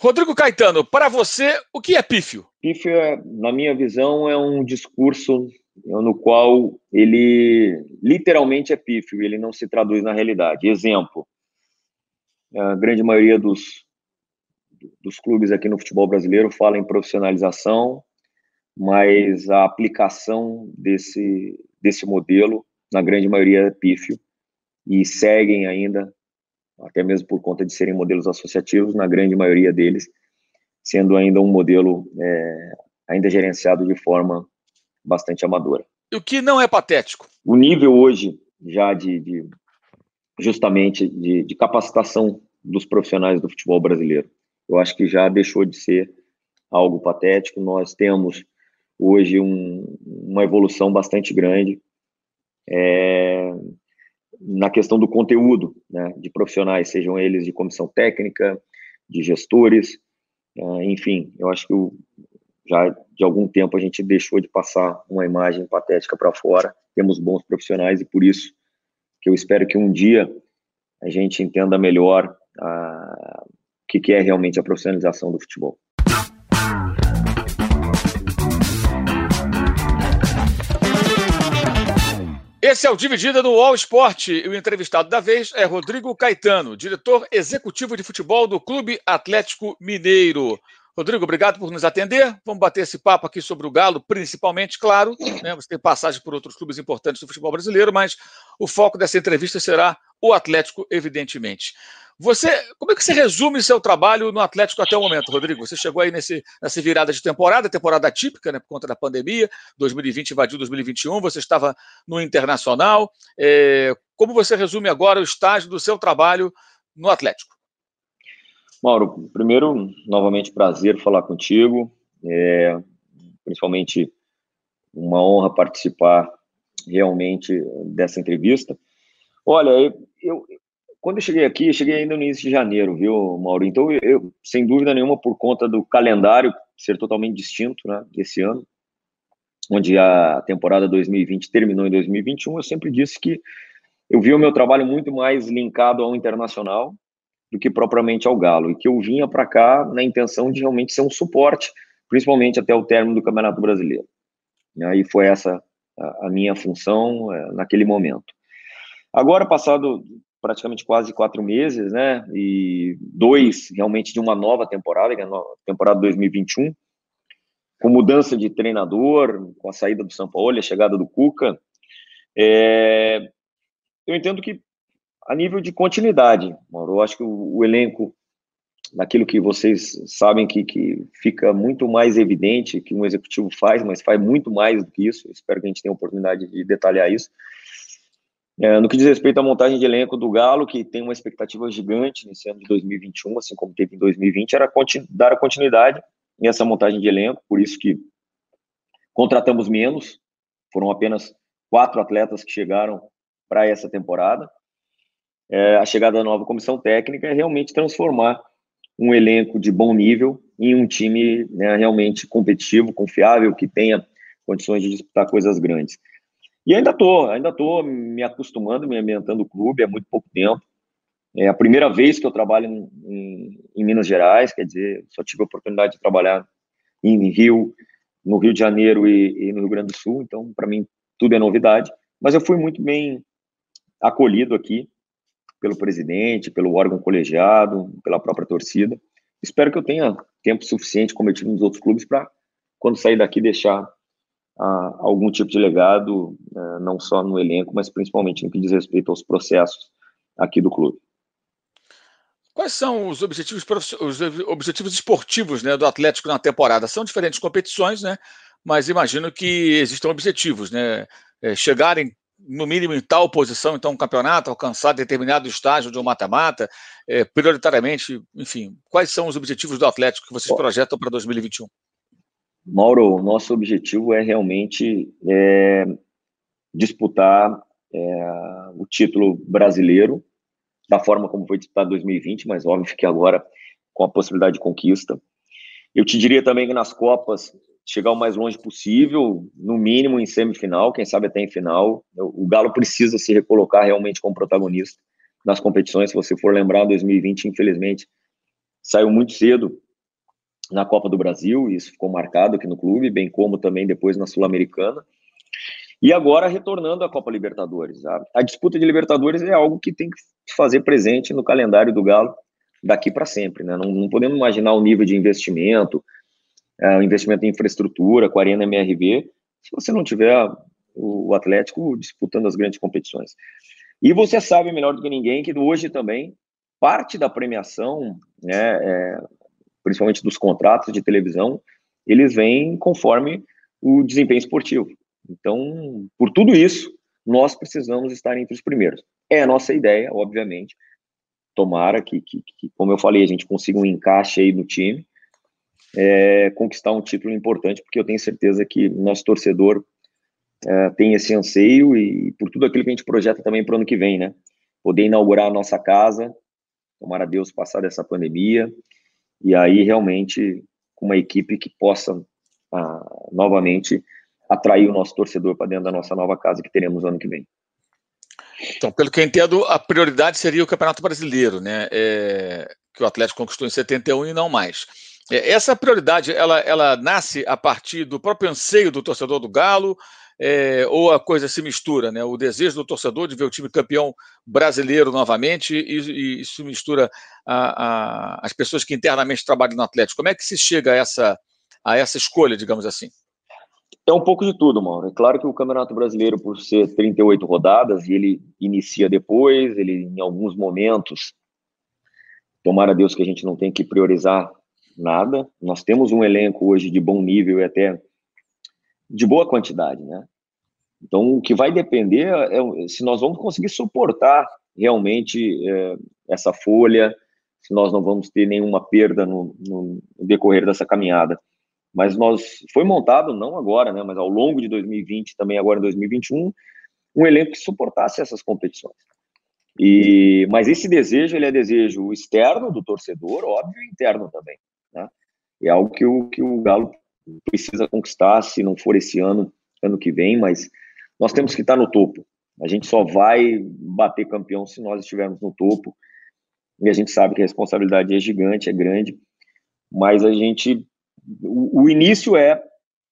Rodrigo Caetano, para você, o que é pífio? Pífio, é, na minha visão, é um discurso no qual ele literalmente é pífio, ele não se traduz na realidade. Exemplo, a grande maioria dos, dos clubes aqui no futebol brasileiro fala em profissionalização, mas a aplicação desse, desse modelo, na grande maioria, é pífio, e seguem ainda, até mesmo por conta de serem modelos associativos, na grande maioria deles, sendo ainda um modelo é, ainda gerenciado de forma bastante amadora. O que não é patético? O nível hoje já de, de justamente de, de, capacitação dos profissionais do futebol brasileiro. Eu acho que já deixou de ser algo patético. Nós temos hoje um, uma evolução bastante grande é, na questão do conteúdo né, de profissionais, sejam eles de comissão técnica, de gestores, é, enfim, eu acho que já de algum tempo a gente deixou de passar uma imagem patética para fora. Temos bons profissionais e por isso que eu espero que um dia a gente entenda melhor a, o que, que é realmente a profissionalização do futebol. Esse é o Dividida do All Sport e o entrevistado da vez é Rodrigo Caetano, diretor executivo de futebol do Clube Atlético Mineiro. Rodrigo, obrigado por nos atender. Vamos bater esse papo aqui sobre o Galo, principalmente, claro. Né? Você tem passagem por outros clubes importantes do futebol brasileiro, mas o foco dessa entrevista será o Atlético, evidentemente. Você, como é que você resume seu trabalho no Atlético até o momento, Rodrigo? Você chegou aí nesse, nessa virada de temporada, temporada atípica, né, por conta da pandemia. 2020 invadiu 2021, você estava no Internacional. É, como você resume agora o estágio do seu trabalho no Atlético? Mauro, primeiro, novamente prazer falar contigo, é, principalmente uma honra participar realmente dessa entrevista. Olha, eu, eu, quando eu cheguei aqui, eu cheguei ainda no início de janeiro, viu, Mauro? Então, eu, sem dúvida nenhuma, por conta do calendário ser totalmente distinto, né, esse ano, onde a temporada 2020 terminou em 2021, eu sempre disse que eu vi o meu trabalho muito mais linkado ao internacional, do que propriamente ao Galo, e que eu vinha para cá na intenção de realmente ser um suporte, principalmente até o término do Campeonato Brasileiro. E aí foi essa a, minha função é, naquele momento. Agora, passado praticamente quase quatro meses, né, e dois realmente de uma nova temporada, que é a temporada 2021, com mudança de treinador, com a saída do São Paulo, a chegada do Cuca, é, eu entendo que a nível de continuidade, Mauro, eu acho que o, o elenco, naquilo que vocês sabem que, que fica muito mais evidente que um executivo faz, mas faz muito mais do que isso, espero que a gente tenha a oportunidade de detalhar isso. É, no que diz respeito à montagem de elenco do Galo, que tem uma expectativa gigante nesse ano de 2021, assim como teve em 2020, era dar a continuidade nessa montagem de elenco, por isso que contratamos menos, foram apenas quatro atletas que chegaram para essa temporada é, a chegada da nova comissão técnica é realmente transformar um elenco de bom nível em um time né, realmente competitivo, confiável, que tenha condições de disputar coisas grandes. E ainda estou, ainda estou me acostumando, me ambientando o clube há muito pouco tempo. É a primeira vez que eu trabalho em, em, em Minas Gerais, quer dizer, só tive a oportunidade de trabalhar em Rio, no Rio de Janeiro e, e no Rio Grande do Sul, então para mim tudo é novidade. Mas eu fui muito bem acolhido aqui, pelo presidente, pelo órgão colegiado, pela própria torcida. Espero que eu tenha tempo suficiente, como eu tive nos outros clubes, para, quando sair daqui, deixar ah, algum tipo de legado, ah, não só no elenco, mas principalmente no que diz respeito aos processos aqui do clube. Quais são os objetivos, os objetivos esportivos né, do Atlético na temporada? São diferentes competições, né? Mas imagino que existam objetivos, né? É, chegarem no mínimo em tal posição, então, um campeonato, alcançar determinado estágio de um mata-mata, é, prioritariamente, enfim, quais são os objetivos do Atlético que vocês projetam para 2021? Mauro, o nosso objetivo é realmente é, disputar é, o título brasileiro da forma como foi disputado em 2020, mas óbvio que agora com a possibilidade de conquista. Eu te diria também que nas Copas chegar o mais longe possível, no mínimo em semifinal, quem sabe até em final. O Galo precisa se recolocar realmente como protagonista nas competições. Se você for lembrar, 2020, infelizmente, saiu muito cedo na Copa do Brasil, isso ficou marcado aqui no clube, bem como também depois na Sul-Americana. E agora retornando à Copa Libertadores. A, a, disputa de Libertadores é algo que tem que fazer presente no calendário do Galo daqui para sempre. Né? Não, não, podemos imaginar o nível de investimento, uh, investimento em infraestrutura, com a Arena MRV, se você não tiver o, o Atlético disputando as grandes competições. E você sabe melhor do que ninguém que hoje também parte da premiação, né, é, principalmente dos contratos de televisão, eles vêm conforme o desempenho esportivo. Então, por tudo isso, nós precisamos estar entre os primeiros. É a nossa ideia, obviamente. Tomara que, que, que como eu falei, a gente consiga um encaixe aí no time, é, conquistar um título importante, porque eu tenho certeza que nosso torcedor é, tem esse anseio e por tudo aquilo que a gente projeta também para o ano que vem, né? Poder inaugurar a nossa casa, tomara Deus passar dessa pandemia, e aí realmente uma equipe que possa ah, novamente atrair o nosso torcedor para dentro da nossa nova casa que teremos ano que vem. Então, pelo que eu entendo, a prioridade seria o Campeonato Brasileiro, né? É, que o Atlético conquistou em 71 e não mais. É, essa prioridade, ela, ela nasce a partir do próprio anseio do torcedor do Galo, é, ou a coisa se mistura, né? O desejo do torcedor de ver o time campeão brasileiro novamente e, e isso mistura a, a, as pessoas que internamente trabalham no Atlético. Como é que se chega a essa, a essa escolha, digamos assim? É um pouco de tudo, Mauro. É claro que o Campeonato Brasileiro, por ser 38 rodadas, e ele inicia depois, ele em alguns momentos, tomara Deus que a gente não tenha que priorizar nada. Nós temos um elenco hoje de bom nível e até de boa quantidade, né? Então, o que vai depender é se nós vamos conseguir suportar realmente é, essa folha, se nós não vamos ter nenhuma perda no, no decorrer dessa caminhada mas nós foi montado não agora, né, mas ao longo de 2020, também agora em 2021, um elenco que suportasse essas competições. E mas esse desejo ele é desejo externo do torcedor, óbvio, interno também? É algo que o que o Galo precisa conquistar, se não for esse ano, ano que vem, mas nós temos que estar no topo. A gente só vai bater campeão se nós estivermos no topo. E a gente sabe que a responsabilidade é gigante, é grande, mas a gente o, o início é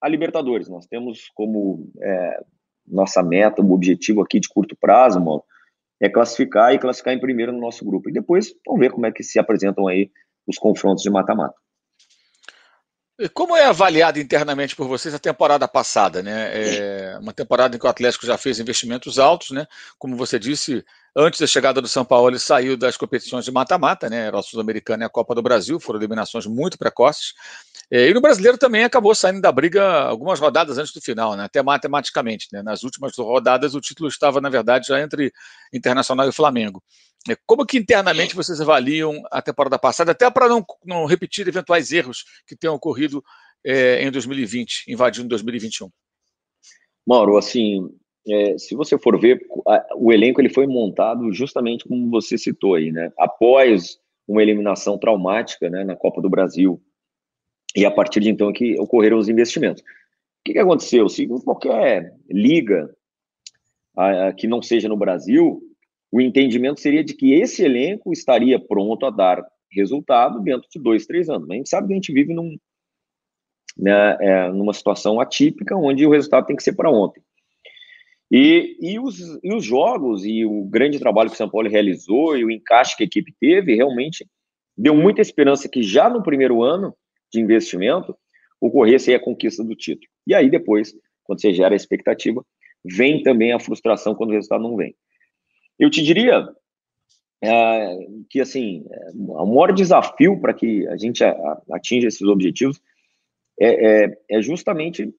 a Libertadores. Nós temos como é, nossa meta, o objetivo aqui de curto prazo, mano, é classificar e classificar em primeiro no nosso grupo. E depois vamos ver como é que se apresentam aí os confrontos de mata-mata. Como é avaliada internamente por vocês a temporada passada, né? É uma temporada em que o Atlético já fez investimentos altos, né? Como você disse, antes da chegada do São Paulo, ele saiu das competições de mata-mata, né? Era a Sul-Americana e a Copa do Brasil, foram eliminações muito precoces. É, e no brasileiro também acabou saindo da briga algumas rodadas antes do final, né? Até matematicamente, né? Nas últimas rodadas o título estava, na verdade, já entre Internacional e Flamengo. É, como que internamente vocês avaliam a temporada passada, até para não, não repetir eventuais erros que tenham ocorrido é, em 2020, invadindo 2021? Mauro, assim, é, se você for ver, a, o elenco ele foi montado justamente como você citou aí, né? Após uma eliminação traumática né, na Copa do Brasil, e a partir de então que ocorreram os investimentos. O que, que aconteceu? Se qualquer liga a, a, que não seja no Brasil, o entendimento seria de que esse elenco estaria pronto a dar resultado dentro de dois, três anos. A gente sabe que a gente vive num, né, é, numa situação atípica onde o resultado tem que ser para ontem. E, e, os, e os jogos e o grande trabalho que o São Paulo realizou e o encaixe que a equipe teve realmente deu muita esperança que já no primeiro ano de investimento ocorresse a conquista do título. E aí depois, quando você gera a expectativa, vem também a frustração quando o resultado não vem. Eu te diria é, que, assim, é, o maior desafio para que a gente atinja esses objetivos é, é, é, justamente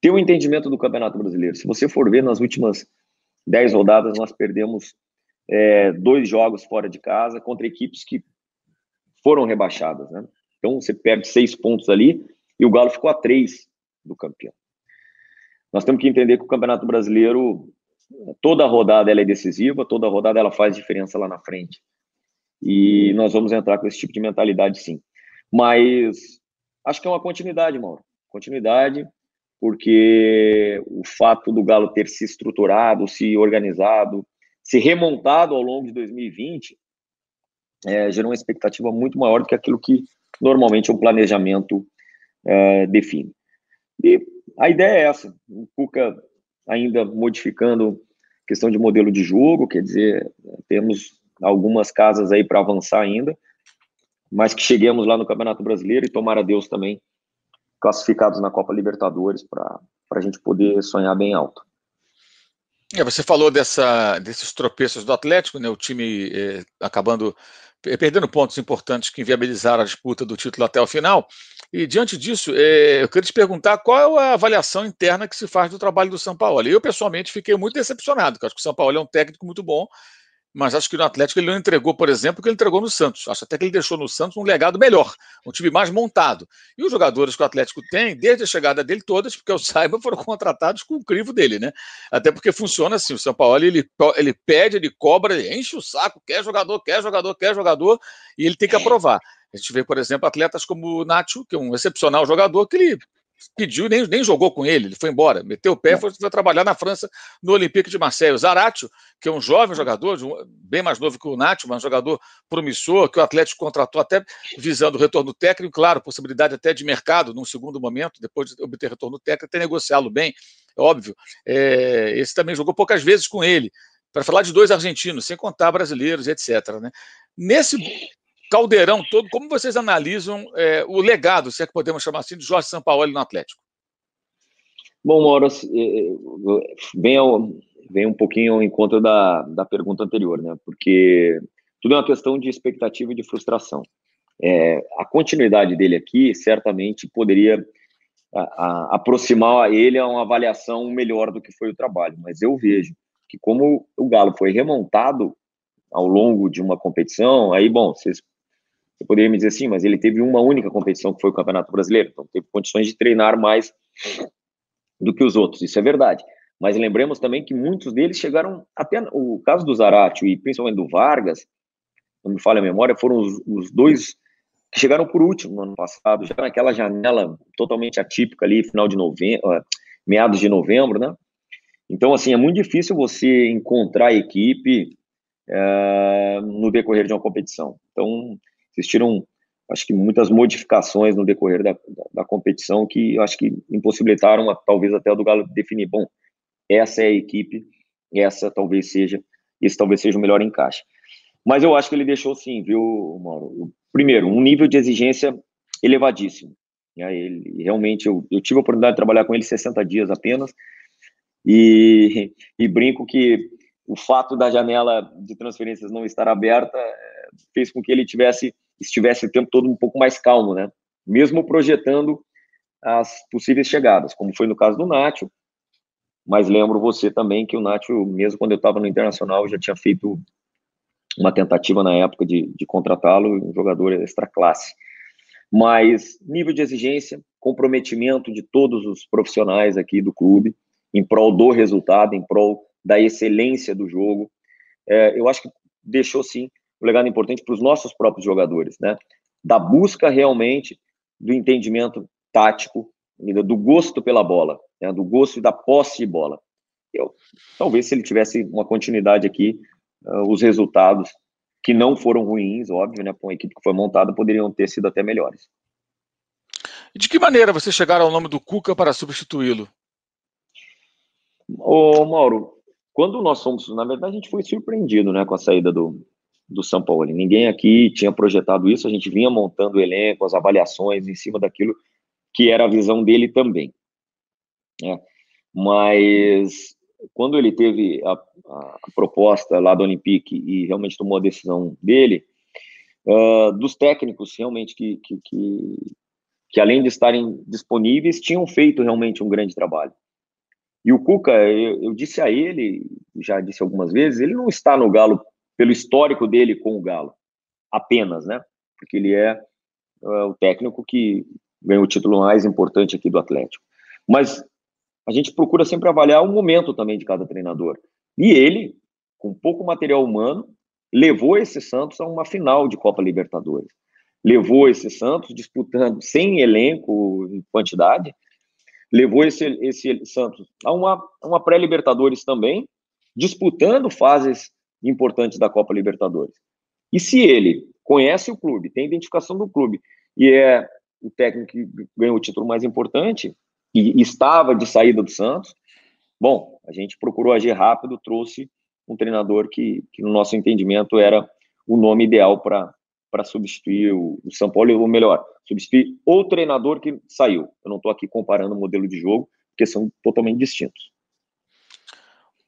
ter o um entendimento do Campeonato Brasileiro. Se você for ver, nas últimas dez rodadas, nós perdemos é, dois jogos fora de casa contra equipes que foram rebaixadas, né? Então, você perde seis pontos ali e o Galo ficou a três do campeão. Nós temos que entender que o Campeonato Brasileiro toda rodada ela é decisiva, toda rodada ela faz diferença lá na frente. E nós vamos entrar com esse tipo de mentalidade, sim. Mas acho que é uma continuidade, Mauro. Continuidade, porque o fato do Galo ter se estruturado, se organizado, se remontado ao longo de 2020, é, gerou uma expectativa muito maior do que aquilo que normalmente um planejamento uh, define. E a ideia é essa, o Cuca ainda modificando questão de modelo de jogo, quer dizer, temos algumas casas aí para avançar ainda, mas que cheguemos lá no Campeonato Brasileiro e tomara Deus também classificados na Copa Libertadores para a gente poder sonhar bem alto. É, você falou dessa, desses tropeços do Atlético, né, o time eh, acabando perdendo pontos importantes que inviabilizaram a disputa do título até o final. E diante disso, eh, eu queria te perguntar qual é a avaliação interna que se faz do trabalho do São Paulo. Eu, pessoalmente, fiquei muito decepcionado, porque acho que o São Paulo é um técnico muito bom, mas acho que no Atlético ele não entregou, por exemplo, o que ele entregou no Santos. Acho até que ele deixou no Santos um legado melhor, um time mais montado. E os jogadores que o Atlético tem, desde a chegada dele, todas, porque eu saiba, foram contratados com o crivo dele, né? Até porque funciona assim: o São Paulo ele, ele pede, ele cobra, ele enche o saco, quer jogador, quer jogador, quer jogador, e ele tem que aprovar. A gente vê, por exemplo, atletas como o Nacho, que é um excepcional jogador, que ele pediu, nem, nem jogou com ele, ele foi embora, meteu o pé e é. foi, foi, trabalhar na França no Olympique de Marseille. O Zaratio, que é um jovem jogador, bem mais novo que o Nacho, mas um jogador promissor, que o Atlético contratou até visando o retorno técnico, claro, possibilidade até de mercado num segundo momento, depois de obter retorno técnico, até negociá-lo bem, é óbvio. É, esse também jogou poucas vezes com ele, para falar de dois argentinos, sem contar brasileiros, etc. Né? Nesse caldeirão todo, como vocês analisam é, o legado, se é que podemos chamar assim, de Jorge Sampaoli no Atlético? Bom, Mauro, é, é, vem, ao, vem um pouquinho ao encontro da, da pergunta anterior, né? Porque tudo é uma questão de expectativa e de frustração. É, a continuidade dele aqui certamente poderia a, a, aproximar ele a uma avaliação melhor do que foi o trabalho, mas eu vejo que como o Galo foi remontado ao longo de uma competição, aí, bom, vocês você poderia me dizer assim, mas ele teve uma única competição que foi o Campeonato Brasileiro, então teve condições de treinar mais do que os outros, isso é verdade. Mas lembremos também que muitos deles chegaram, até o caso do Zarate e principalmente do Vargas, não me falha a memória, foram os, os dois que chegaram por último no ano passado, já naquela janela totalmente atípica ali, final de novembro, ah, meados de novembro, né? Então, assim, é muito difícil você encontrar a equipe é, no decorrer de uma competição. Então, existiram, acho que muitas modificações no decorrer da, da, da competição que acho que impossibilitaram, talvez até do Galo definir, bom, essa é a equipe, essa talvez seja, esse talvez seja o melhor encaixe. Mas eu acho que ele deixou sim, viu, Mauro? Primeiro, um nível de exigência elevadíssimo. Ele, realmente, eu, eu tive a oportunidade de trabalhar com ele 60 dias apenas, e, e brinco que o fato da janela de transferências não estar aberta eh, fez com que ele tivesse estivesse o tempo todo um pouco mais calmo, né? Mesmo projetando as possíveis chegadas, como foi no caso do Nacho. Mas lembro você também que o Nacho, mesmo quando eu estava no Internacional, já tinha feito uma tentativa na época de, de contratá-lo, um jogador extra classe. Mas nível de exigência, comprometimento de todos os profissionais aqui do clube, em prol do resultado, em prol da excelência do jogo. É, eu acho que deixou sim um legado importante para os nossos próprios jogadores, né? Da busca realmente do entendimento tático, do gosto pela bola, né? do gosto e da posse de bola. Eu, talvez se ele tivesse uma continuidade aqui, uh, os resultados que não foram ruins, óbvio, né? Com a equipe que foi montada, poderiam ter sido até melhores. E de que maneira você chegaram ao nome do Cuca para substituí-lo? Ô, Mauro, quando nós fomos, na verdade, a gente foi surpreendido, né, com a saída do, do São Paulo. Ninguém aqui tinha projetado isso, a gente vinha montando o elenco, as avaliações em cima daquilo que era a visão dele também. Né? Mas quando ele teve a, a, proposta lá do Olympique e realmente tomou a decisão dele, uh, dos técnicos realmente que, que, que, que, além de estarem disponíveis, tinham feito realmente um grande trabalho. E o Cuca, eu, eu disse a ele, já disse algumas vezes, ele não está no Galo pelo histórico dele com o Galo, apenas, né? Porque ele é uh, o técnico que ganhou o título mais importante aqui do Atlético. Mas a gente procura sempre avaliar o momento também de cada treinador. E ele, com pouco material humano, levou esse Santos a uma final de Copa Libertadores. Levou esse Santos disputando sem elenco em quantidade, levou esse, esse Santos a uma, uma pré-Libertadores também, disputando fases importantes da Copa Libertadores. E se ele conhece o clube, tem identificação do clube e é o técnico que ganhou o título mais importante e estava de saída do Santos. Bom, a gente procurou agir rápido, trouxe um treinador que, que no nosso entendimento, era o nome ideal para substituir o, o São Paulo, ou melhor, substituir o treinador que saiu. Eu não estou aqui comparando o modelo de jogo, porque são totalmente distintos.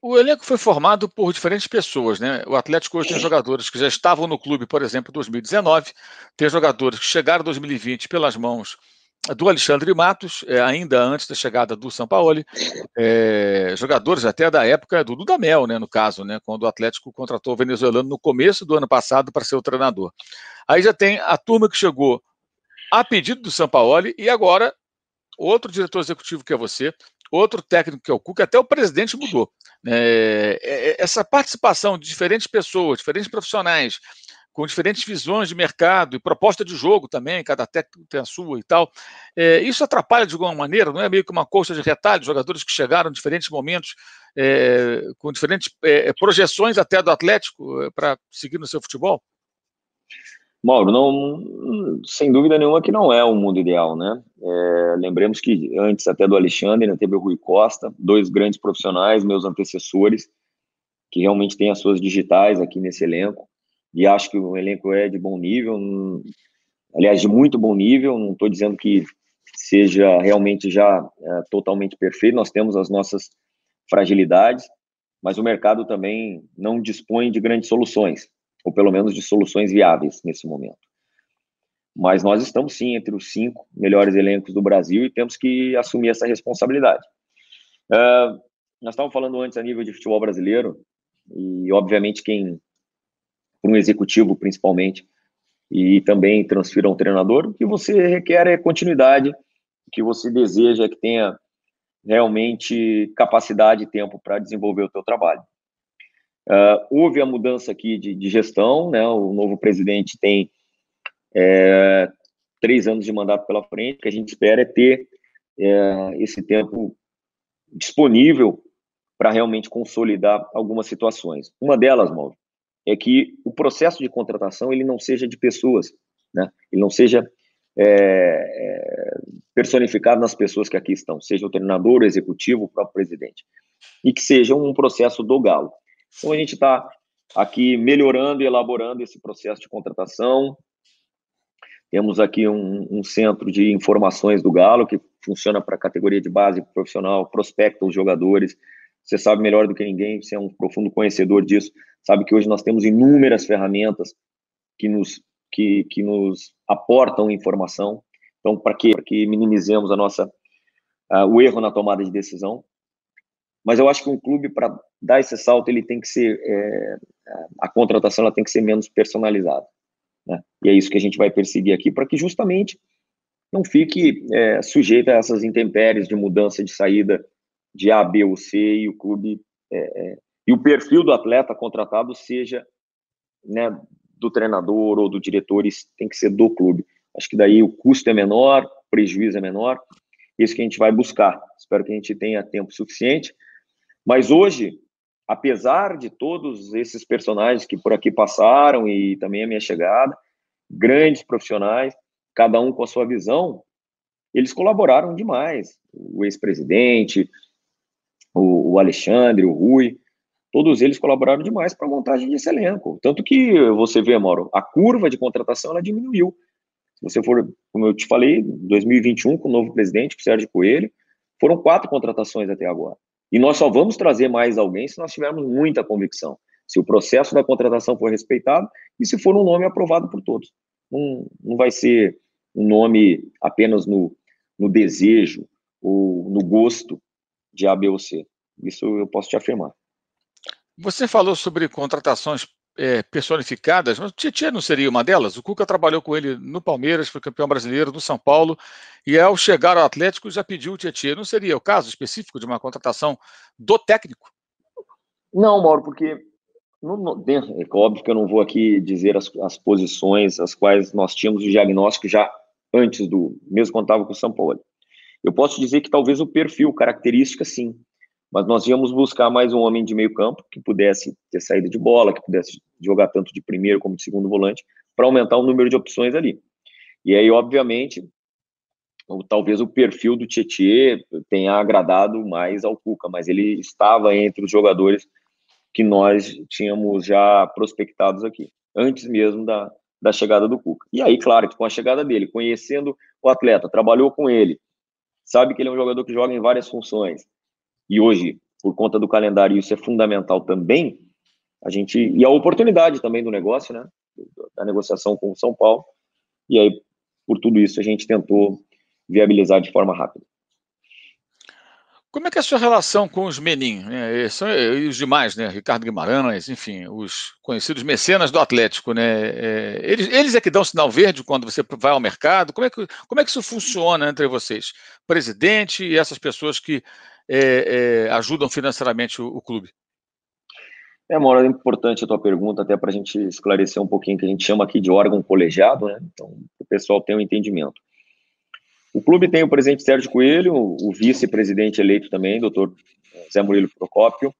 O elenco foi formado por diferentes pessoas, né? O Atlético hoje tem jogadores que já estavam no clube, por exemplo, em 2019, tem jogadores que chegaram em 2020 pelas mãos do Alexandre Matos, é, ainda antes da chegada do São Paulo, é, jogadores até da época do Dudamel, né, no caso, né, quando o Atlético contratou o venezuelano no começo do ano passado para ser o treinador. Aí já tem a turma que chegou a pedido do São Paulo e agora outro diretor executivo que é você, outro técnico que é o Cuca, até o presidente mudou. É, é, essa participação de diferentes pessoas, diferentes profissionais, com diferentes visões de mercado e proposta de jogo também, cada técnico tem a sua e tal. É, isso atrapalha de alguma maneira, não é meio que uma coxa de retalho, jogadores que chegaram em diferentes momentos, é, com diferentes é, projeções até do Atlético é, para seguir no seu futebol? Mauro, não, sem dúvida nenhuma que não é o mundo ideal, né? É, lembremos que antes até do Alexandre, ainda teve o Rui Costa, dois grandes profissionais, meus antecessores, que realmente têm as suas digitais aqui nesse elenco e acho que o elenco é de bom nível, aliás, de muito bom nível, não estou dizendo que seja realmente já é, totalmente perfeito, nós temos as nossas fragilidades, mas o mercado também não dispõe de grandes soluções, ou pelo menos de soluções viáveis nesse momento. Mas nós estamos sim entre os cinco melhores elencos do Brasil e temos que assumir essa responsabilidade. Uh, nós estávamos falando antes a nível de futebol brasileiro, e obviamente quem um executivo principalmente, e também transfira um treinador, o que você requer é continuidade, o que você deseja é que tenha realmente capacidade e tempo para desenvolver o teu trabalho. Uh, houve a mudança aqui de, de, gestão, né? O novo presidente tem é, três anos de mandato pela frente. O que a gente espera é ter é, esse tempo disponível para realmente consolidar algumas situações. Uma delas, Mauro, é que o processo de contratação ele não seja de pessoas, né? Ele não seja é, é, personificado nas pessoas que aqui estão, seja o treinador, o executivo, o próprio presidente, e que seja um processo do galo. Então a gente está aqui melhorando e elaborando esse processo de contratação. Temos aqui um, um centro de informações do Galo que funciona para a categoria de base profissional, prospecta os jogadores, você sabe melhor do que ninguém, você é um profundo conhecedor disso, sabe que hoje nós temos inúmeras ferramentas que nos, que, que nos aportam informação. Então, para que, que minimizemos a nossa, uh, o erro na tomada de decisão. Mas eu acho que um clube, para dar esse salto, ele tem que ser, é, a contratação ela tem que ser menos personalizada. Né? E é isso que a gente vai perseguir aqui, para que justamente não fique é, sujeito a essas intempéries de mudança de saída de A, B ou C e o clube é, é, e o perfil do atleta contratado seja né, do treinador ou do diretor, isso tem que ser do clube. Acho que daí o custo é menor, o prejuízo é menor, isso que a gente vai buscar. Espero que a gente tenha tempo suficiente. Mas hoje, apesar de todos esses personagens que por aqui passaram e também a minha chegada, grandes profissionais, cada um com a sua visão, eles colaboraram demais. O ex-presidente, o, Alexandre, o Rui, todos eles colaboraram demais para a montagem desse elenco. Tanto que você vê, Mauro, a curva de contratação ela diminuiu. Se você for, como eu te falei, 2021, com o novo presidente, o Sérgio Coelho, foram quatro contratações até agora. E nós só vamos trazer mais alguém se nós tivermos muita convicção. Se o processo da contratação for respeitado e se for um nome aprovado por todos. Não, não vai ser um nome apenas no, no desejo ou no gosto de A, B ou C. Isso eu posso te afirmar. Você falou sobre contratações é, personificadas, mas o Tietchan não seria uma delas? O Cuca trabalhou com ele no Palmeiras, foi campeão brasileiro do São Paulo, e ao chegar ao Atlético já pediu o Tietchan. Não seria o caso específico de uma contratação do técnico? Não, Mauro, porque no, no, é óbvio que eu não vou aqui dizer as, as posições as quais nós tínhamos o diagnóstico já antes do, mesmo estava com o São Paulo. Eu posso dizer que talvez o perfil, característica, sim. Mas nós íamos buscar mais um homem de meio campo que pudesse ter saída de bola, que pudesse jogar tanto de primeiro como de segundo volante, para aumentar o número de opções ali. E aí, obviamente, ou, talvez o perfil do Tietê tenha agradado mais ao Cuca, mas ele estava entre os jogadores que nós tínhamos já prospectados aqui, antes mesmo da, da chegada do Cuca. E aí, claro, que com a chegada dele, conhecendo o atleta, trabalhou com ele, sabe que ele é um jogador que joga em várias funções. E hoje, por conta do calendário, isso é fundamental também. A gente e a oportunidade também do negócio, né? Da negociação com o São Paulo. E aí, por tudo isso, a gente tentou viabilizar de forma rápida. Como é que é a sua relação com os Menin? Né? E os demais, né? Ricardo Guimarães, enfim, os conhecidos mecenas do Atlético, né? É, eles, eles é que dão sinal verde quando você vai ao mercado. Como é que, como é que isso funciona entre vocês? Presidente e essas pessoas que é, é, ajudam financeiramente o, o, clube? É, Mauro, é importante a tua pergunta, até para a gente esclarecer um pouquinho, que a gente chama aqui de órgão colegiado, né? Então, o pessoal tem um entendimento. O clube tem o presidente Sérgio Coelho, o vice-presidente eleito também, doutor Zé Murilo Procópio,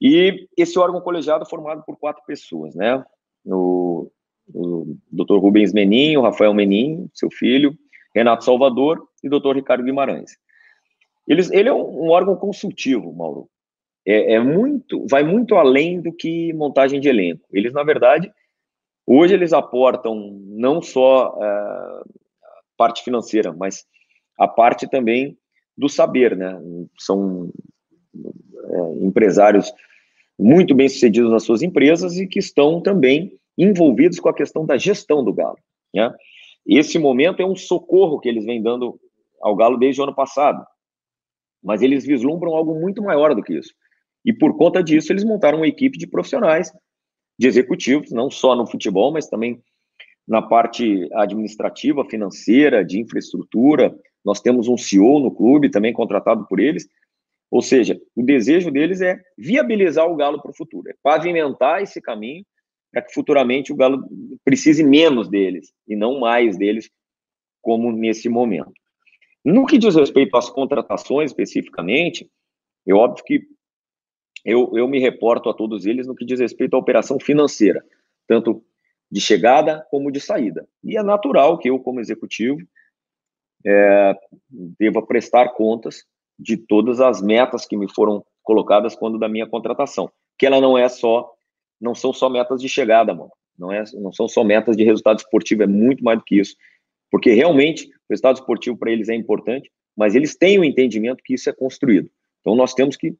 e esse órgão colegiado formado por quatro pessoas, né? O, o doutor Rubens Menin, o Rafael Menin, seu filho, Renato Salvador e doutor Ricardo Guimarães. Eles, ele é um, órgão consultivo, Mauro. É, é, muito, vai muito além do que montagem de elenco. Eles, na verdade, hoje eles aportam não só uh, parte financeira, mas a parte também do saber, né? São é, empresários muito bem sucedidos nas suas empresas e que estão também envolvidos com a questão da gestão do Galo. Né? Esse momento é um socorro que eles vêm dando ao Galo desde o ano passado, mas eles vislumbram algo muito maior do que isso. E por conta disso, eles montaram uma equipe de profissionais, de executivos, não só no futebol, mas também na parte administrativa, financeira, de infraestrutura. Nós temos um CEO no clube, também contratado por eles. Ou seja, o desejo deles é viabilizar o Galo para o futuro, é pavimentar esse caminho para que futuramente o Galo precise menos deles e não mais deles, como nesse momento. No que diz respeito às contratações especificamente, é óbvio que eu, eu me reporto a todos eles no que diz respeito à operação financeira, tanto de chegada como de saída. E é natural que eu, como executivo, é, deva prestar contas de todas as metas que me foram colocadas quando da minha contratação, que ela não é só, não são só metas de chegada, mano. Não, é, não são só metas de resultado esportivo, é muito mais do que isso. Porque realmente o resultado esportivo para eles é importante, mas eles têm o entendimento que isso é construído. Então nós temos que,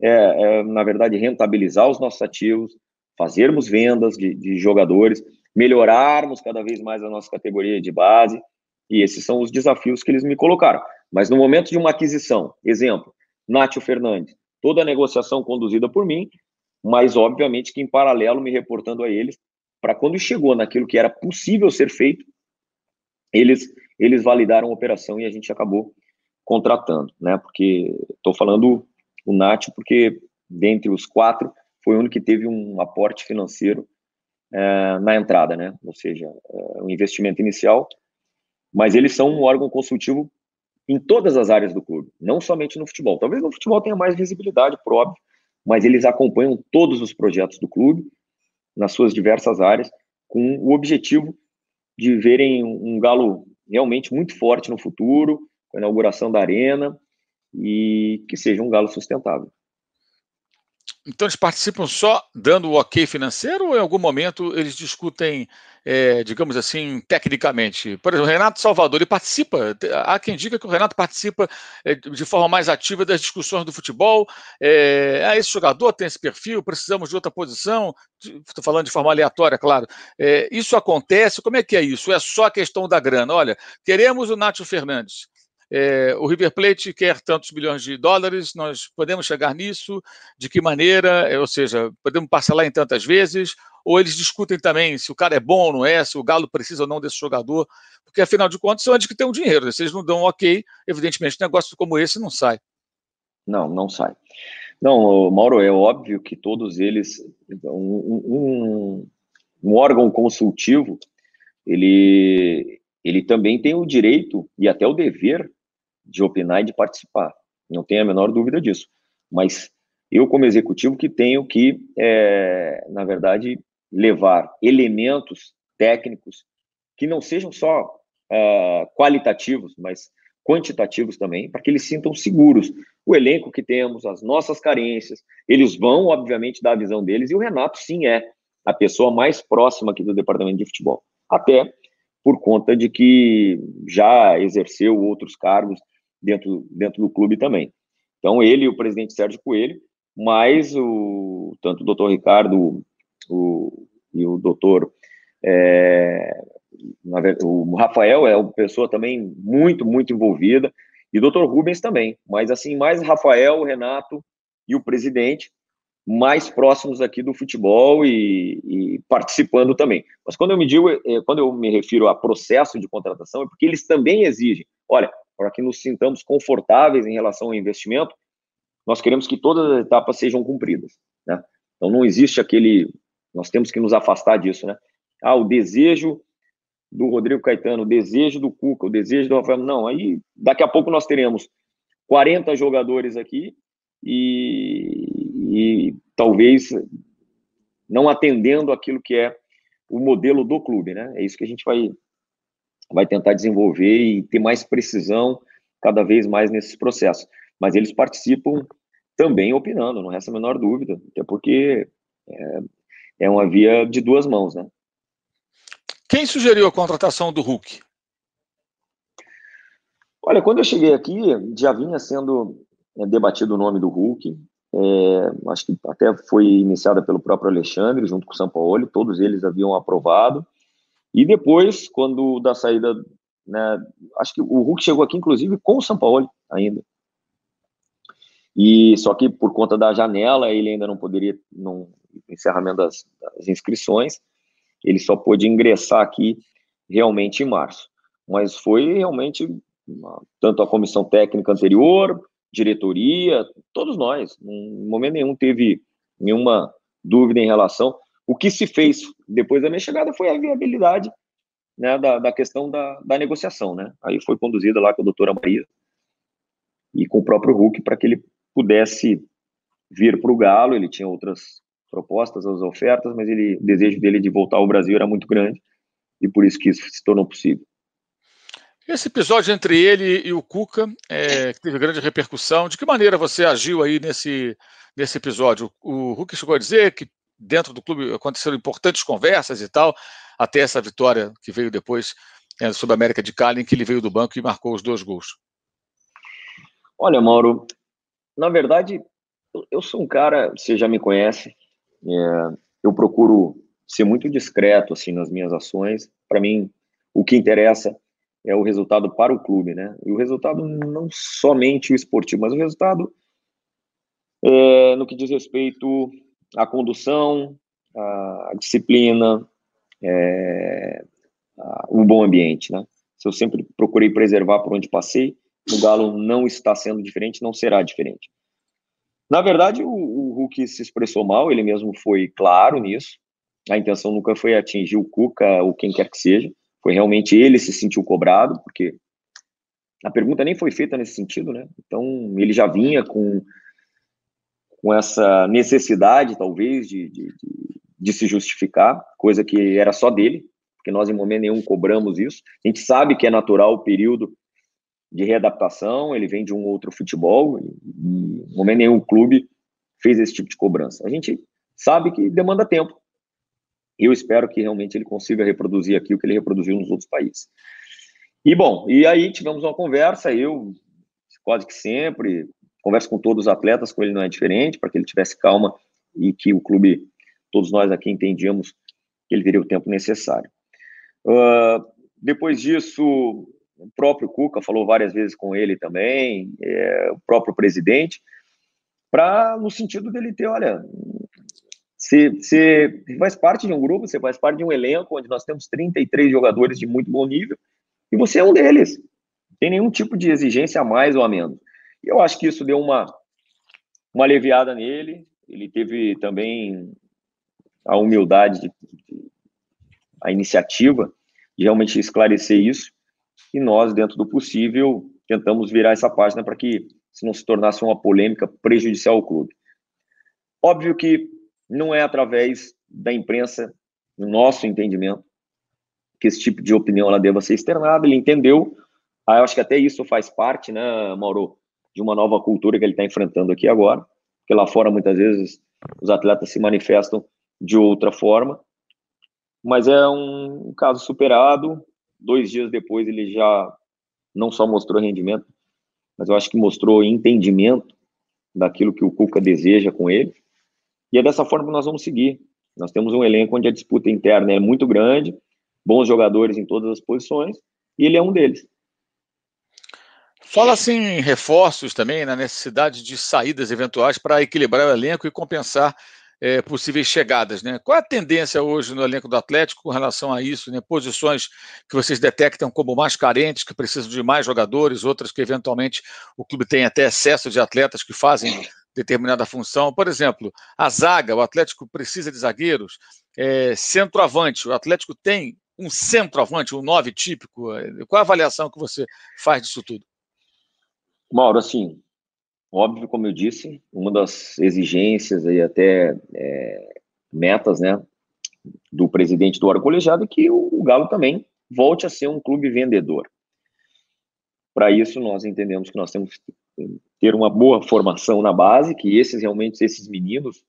é, é, na verdade, rentabilizar os nossos ativos, fazermos vendas de, de jogadores, melhorarmos cada vez mais a nossa categoria de base, e esses são os desafios que eles me colocaram. Mas no momento de uma aquisição, exemplo, Nátio Fernandes, toda a negociação conduzida por mim, mas obviamente que em paralelo me reportando a eles, para quando chegou naquilo que era possível ser feito, eles eles validaram a operação e a gente acabou contratando, né? Porque estou falando o Nátio porque dentre os quatro foi o único que teve um aporte financeiro é, na entrada, né? Ou seja, é, um investimento inicial, mas eles são um órgão consultivo em todas as áreas do clube, não somente no futebol. Talvez no futebol tenha mais visibilidade, por óbvio, mas eles acompanham todos os projetos do clube nas suas diversas áreas, com o objetivo de verem um galo realmente muito forte no futuro, com a inauguração da arena e que seja um galo sustentável. Então, eles participam só dando o ok financeiro ou em algum momento eles discutem, é, digamos assim, tecnicamente? Por exemplo, o Renato Salvador, ele participa, há quem diga que o Renato participa é, de forma mais ativa das discussões do futebol. É, esse jogador tem esse perfil, precisamos de outra posição. Estou falando de forma aleatória, claro. É, isso acontece, como é que é isso? É só a questão da grana. Olha, queremos o Nátio Fernandes. É, o River Plate quer tantos milhões de dólares, nós podemos chegar nisso, de que maneira, é, ou seja, podemos parcelar em tantas vezes, ou eles discutem também se o cara é bom ou não é, se o Galo precisa ou não desse jogador, porque afinal de contas são eles que têm o dinheiro, se eles não dão ok, evidentemente negócio como esse não sai. Não, não sai. Não, Mauro, é óbvio que todos eles, um, um, um órgão consultivo, ele, ele também tem o direito e até o dever de opinar e de participar. Não tenho a menor dúvida disso. Mas eu, como executivo, que tenho que, é, na verdade, levar elementos técnicos que não sejam só uh, qualitativos, mas quantitativos também, para que eles sintam seguros. O elenco que temos, as nossas carências, eles vão, obviamente, dar a visão deles, e o Renato, sim, é a pessoa mais próxima aqui do departamento de futebol. Até por conta de que já exerceu outros cargos dentro, dentro do clube também. Então, ele e o presidente Sérgio Coelho, mais o, tanto o doutor Ricardo o, e o doutor é, o Rafael é uma pessoa também muito, muito envolvida, e o doutor Rubens também, mas assim, mais Rafael, Renato e o presidente, mais próximos aqui do futebol e, e, participando também. Mas quando eu me digo, é, quando eu me refiro a processo de contratação, é porque eles também exigem, olha, para que nos sintamos confortáveis em relação ao investimento, nós queremos que todas as etapas sejam cumpridas, né? Então não existe aquele, nós temos que nos afastar disso, né? Ah, o desejo do Rodrigo Caetano, o desejo do Cuca, o desejo do Rafael. Não, aí daqui a pouco nós teremos 40 jogadores aqui e, e talvez não atendendo aquilo que é o modelo do clube, né? É isso que a gente vai, vai tentar desenvolver e ter mais precisão cada vez mais nesses processos. Mas eles participam também opinando, não resta a menor dúvida, até porque é, é uma via de duas mãos, né? Quem sugeriu a contratação do Hulk? Olha, quando eu cheguei aqui, já vinha sendo é, debatido o nome do Hulk. É, acho que até foi iniciada pelo próprio Alexandre, junto com o São Paulo, todos eles haviam aprovado. E depois, quando da saída, né, acho que o Hulk chegou aqui, inclusive, com o São Paulo ainda. E só que por conta da janela, ele ainda não poderia, no encerramento das, das inscrições, ele só pôde ingressar aqui realmente em março. Mas foi realmente tanto a comissão técnica anterior, diretoria, todos nós, em momento nenhum teve nenhuma dúvida em relação. O que se fez depois da minha chegada foi a viabilidade né, da, da questão da, da negociação. Né? Aí foi conduzida lá com a doutora Maria e com o próprio Hulk para que ele pudesse vir para o Galo. Ele tinha outras propostas, as ofertas, mas ele, o desejo dele de voltar ao Brasil era muito grande e por isso que isso se tornou possível. Esse episódio entre ele e o Cuca é, teve grande repercussão. De que maneira você agiu aí nesse, nesse episódio? O Hulk chegou a dizer que dentro do clube aconteceram importantes conversas e tal, até essa vitória que veio depois é, sobre a América de Cali, em que ele veio do banco e marcou os dois gols. Olha, Mauro, na verdade, eu sou um cara, você já me conhece, é, eu procuro ser muito discreto assim nas minhas ações. Para mim, o que interessa é o resultado para o clube, né? E o resultado não somente o esportivo, mas o resultado é, no que diz respeito à condução, à disciplina, é, o bom ambiente, né? Se eu sempre procurei preservar por onde passei, o Galo não está sendo diferente, não será diferente. Na verdade, o, o Hulk se expressou mal, ele mesmo foi claro nisso. A intenção nunca foi atingir o Cuca ou quem quer que seja. Foi realmente ele se sentiu cobrado, porque a pergunta nem foi feita nesse sentido, né? Então, ele já vinha com, com essa necessidade, talvez, de, de, de, se justificar, coisa que era só dele, porque nós, em momento nenhum, cobramos isso. A gente sabe que é natural o período de readaptação, ele vem de um outro futebol, e, em momento nenhum o clube fez esse tipo de cobrança. A gente sabe que demanda tempo. Eu espero que realmente ele consiga reproduzir aqui o que ele reproduziu nos outros países. E bom, e aí tivemos uma conversa, eu quase que sempre converso com todos os atletas, com ele não é diferente, para que ele tivesse calma e que o clube, todos nós aqui entendíamos que ele teria o tempo necessário. Uh, depois disso, o próprio Cuca falou várias vezes com ele também, é, o próprio presidente, para no sentido dele ter, olha, você, você faz parte de um grupo, você faz parte de um elenco onde nós temos 33 jogadores de muito bom nível, e você é um deles. Tem nenhum tipo de exigência a mais ou a menos. E eu acho que isso deu uma, uma aliviada nele. Ele teve também a humildade, de, de, a iniciativa de realmente esclarecer isso e nós, dentro do possível, tentamos virar essa página para que se não se tornasse uma polêmica prejudicial ao clube. Óbvio que não é através da imprensa, no nosso entendimento, que esse tipo de opinião ela deva ser externada, ele entendeu. Ah, eu acho que até isso faz parte, né, Mauro, de uma nova cultura que ele está enfrentando aqui agora, porque lá fora muitas vezes os atletas se manifestam de outra forma, mas é um caso superado. Dois dias depois ele já não só mostrou rendimento, mas eu acho que mostrou entendimento daquilo que o Cuca deseja com ele. E é dessa forma que nós vamos seguir. Nós temos um elenco onde a disputa interna é muito grande, bons jogadores em todas as posições, e ele é um deles. Fala assim em reforços também, na necessidade de saídas eventuais para equilibrar o elenco e compensar é, possíveis chegadas. Né? Qual é a tendência hoje no elenco do Atlético com relação a isso? Né? Posições que vocês detectam como mais carentes, que precisam de mais jogadores, outras que eventualmente o clube tem até excesso de atletas que fazem determinada função. Por exemplo, a zaga, o Atlético precisa de zagueiros, é, centroavante, o Atlético tem um centroavante, um nove típico. Qual a avaliação que você faz disso tudo? Mauro, assim, Óbvio, como eu disse, uma das exigências e até é, metas, né, do presidente do órgão colegiado é que o Galo também volte a ser um clube vendedor. Para isso, nós entendemos que nós temos que ter uma boa formação na base, que esses realmente, esses meninos,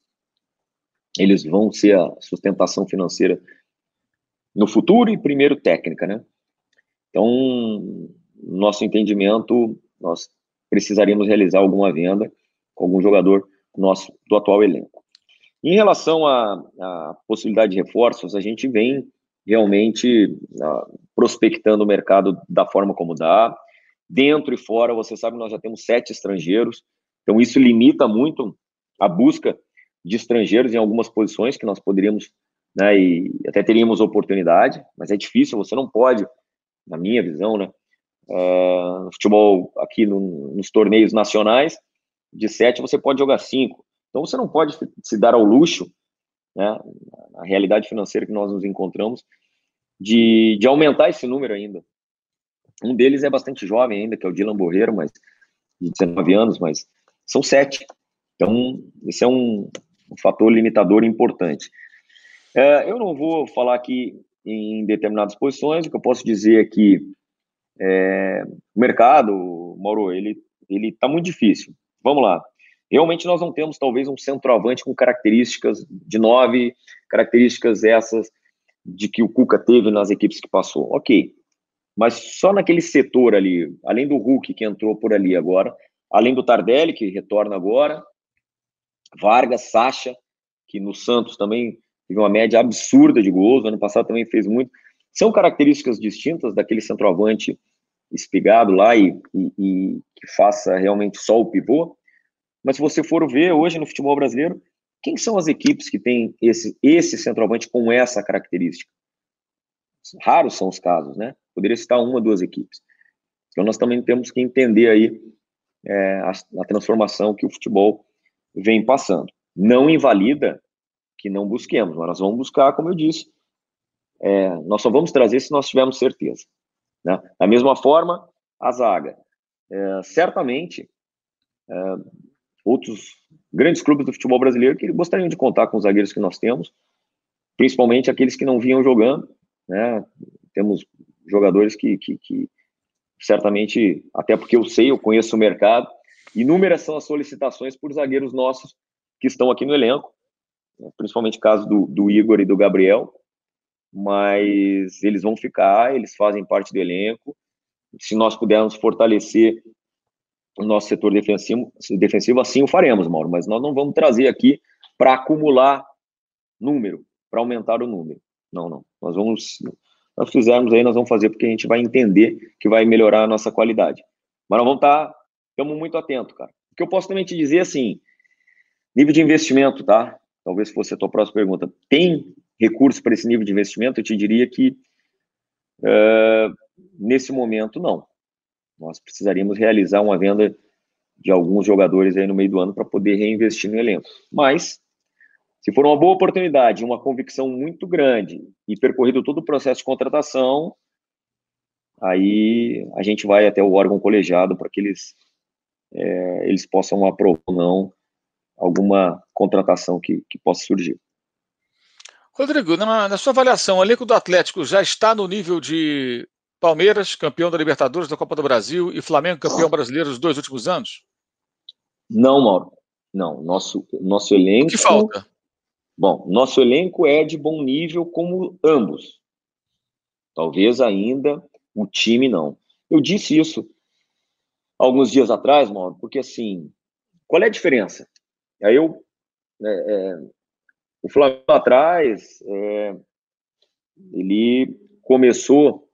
eles vão ser a sustentação financeira no futuro e primeiro técnica, né? Então, nosso entendimento, nós precisaríamos realizar alguma venda com algum jogador nosso do atual elenco. Em relação à, possibilidade de reforços, a gente vem realmente uh, prospectando o mercado da forma como dá. Dentro e fora, você sabe, nós já temos sete estrangeiros, então isso limita muito a busca de estrangeiros em algumas posições que nós poderíamos, né, e até teríamos oportunidade, mas é difícil, você não pode, na minha visão, né, Uh, no futebol aqui no, nos torneios nacionais, de sete você pode jogar cinco. Então você não pode se dar ao luxo, né, na realidade financeira que nós nos encontramos, de, de aumentar esse número ainda. Um deles é bastante jovem ainda, que é o Dylan Borreiro, mas de 19 anos, mas são sete. Então, esse é um, um fator limitador importante. É, eu não vou falar aqui em determinadas posições, o que eu posso dizer é que é, o mercado, Mauro, ele ele está muito difícil. Vamos lá. Realmente nós não temos talvez um centroavante com características de nove, características essas de que o Cuca teve nas equipes que passou. Ok. Mas só naquele setor ali, além do Hulk que entrou por ali agora, além do Tardelli, que retorna agora, Vargas, Sacha, que no Santos também teve uma média absurda de gols, ano passado também fez muito. São características distintas daquele centroavante espigado lá e, e, e, que faça realmente só o pivô. Mas se você for ver hoje no futebol brasileiro, quem são as equipes que têm esse, esse centroavante com essa característica? Raros são os casos, né? Poderia citar uma, duas equipes. Então nós também temos que entender aí é, a, a transformação que o futebol vem passando. Não invalida que não busquemos, mas nós vamos buscar, como eu disse, é, nós só vamos trazer se nós tivermos certeza. Né? Da mesma forma, a zaga. É, certamente, é, outros grandes clubes do futebol brasileiro que gostariam de contar com os zagueiros que nós temos, principalmente aqueles que não vinham jogando. Né? Temos jogadores que, que, que certamente, até porque eu sei, eu conheço o mercado, inúmeras são as solicitações por zagueiros nossos que estão aqui no elenco, principalmente o caso do, do Igor e do Gabriel, mas eles vão ficar, eles fazem parte do elenco. Se nós pudermos fortalecer o nosso setor defensivo, defensivo, assim o faremos, Mauro, mas nós não vamos trazer aqui para acumular número, para aumentar o número. Não, não. Nós vamos, nós fizermos aí, nós vamos fazer porque a gente vai entender que vai melhorar a nossa qualidade. Mas nós vamos estar, tá, estamos muito atentos, cara. O que eu posso também te dizer, assim, nível de investimento, tá? Talvez fosse a tua próxima pergunta. Tem recursos para esse nível de investimento, eu te diria que uh, nesse momento não. Nós precisaríamos realizar uma venda de alguns jogadores aí no meio do ano para poder reinvestir no elenco. Mas, se for uma boa oportunidade, uma convicção muito grande e percorrido todo o processo de contratação, aí a gente vai até o órgão colegiado para que eles, é, eles possam aprovar ou não alguma contratação que, que possa surgir. Rodrigo, na, na sua avaliação, o elenco do Atlético já está no nível de Palmeiras, campeão da Libertadores, da Copa do Brasil, e Flamengo, campeão brasileiro dos dois últimos anos? Não, Mauro. Não. Nosso, nosso elenco. O que falta? Bom, nosso elenco é de bom nível como ambos. Talvez ainda o time não. Eu disse isso alguns dias atrás, Mauro, porque assim, qual é a diferença? Aí eu. É, é, o Flamengo atrás, é, ele começou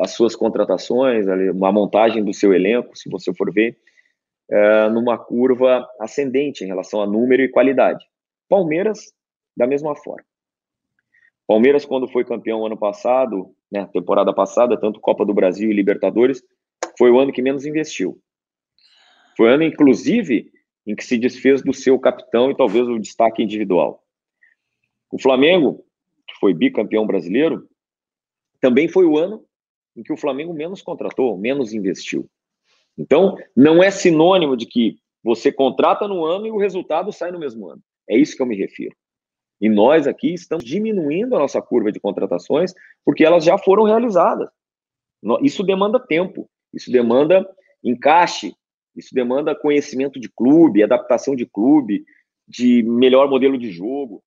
as suas contratações, uma montagem do seu elenco, se você for ver, é, numa curva ascendente em relação a número e qualidade. Palmeiras, da mesma forma. Palmeiras, quando foi campeão ano passado, né, temporada passada, tanto Copa do Brasil e Libertadores, foi o ano que menos investiu. Foi o ano, inclusive, em que se desfez do seu capitão e talvez o destaque individual. O Flamengo, que foi bicampeão brasileiro, também foi o ano em que o Flamengo menos contratou, menos investiu. Então, não é sinônimo de que você contrata no ano e o resultado sai no mesmo ano. É isso que eu me refiro. E nós aqui estamos diminuindo a nossa curva de contratações porque elas já foram realizadas. Isso demanda tempo, isso demanda encaixe, isso demanda conhecimento de clube, adaptação de clube, de melhor modelo de jogo.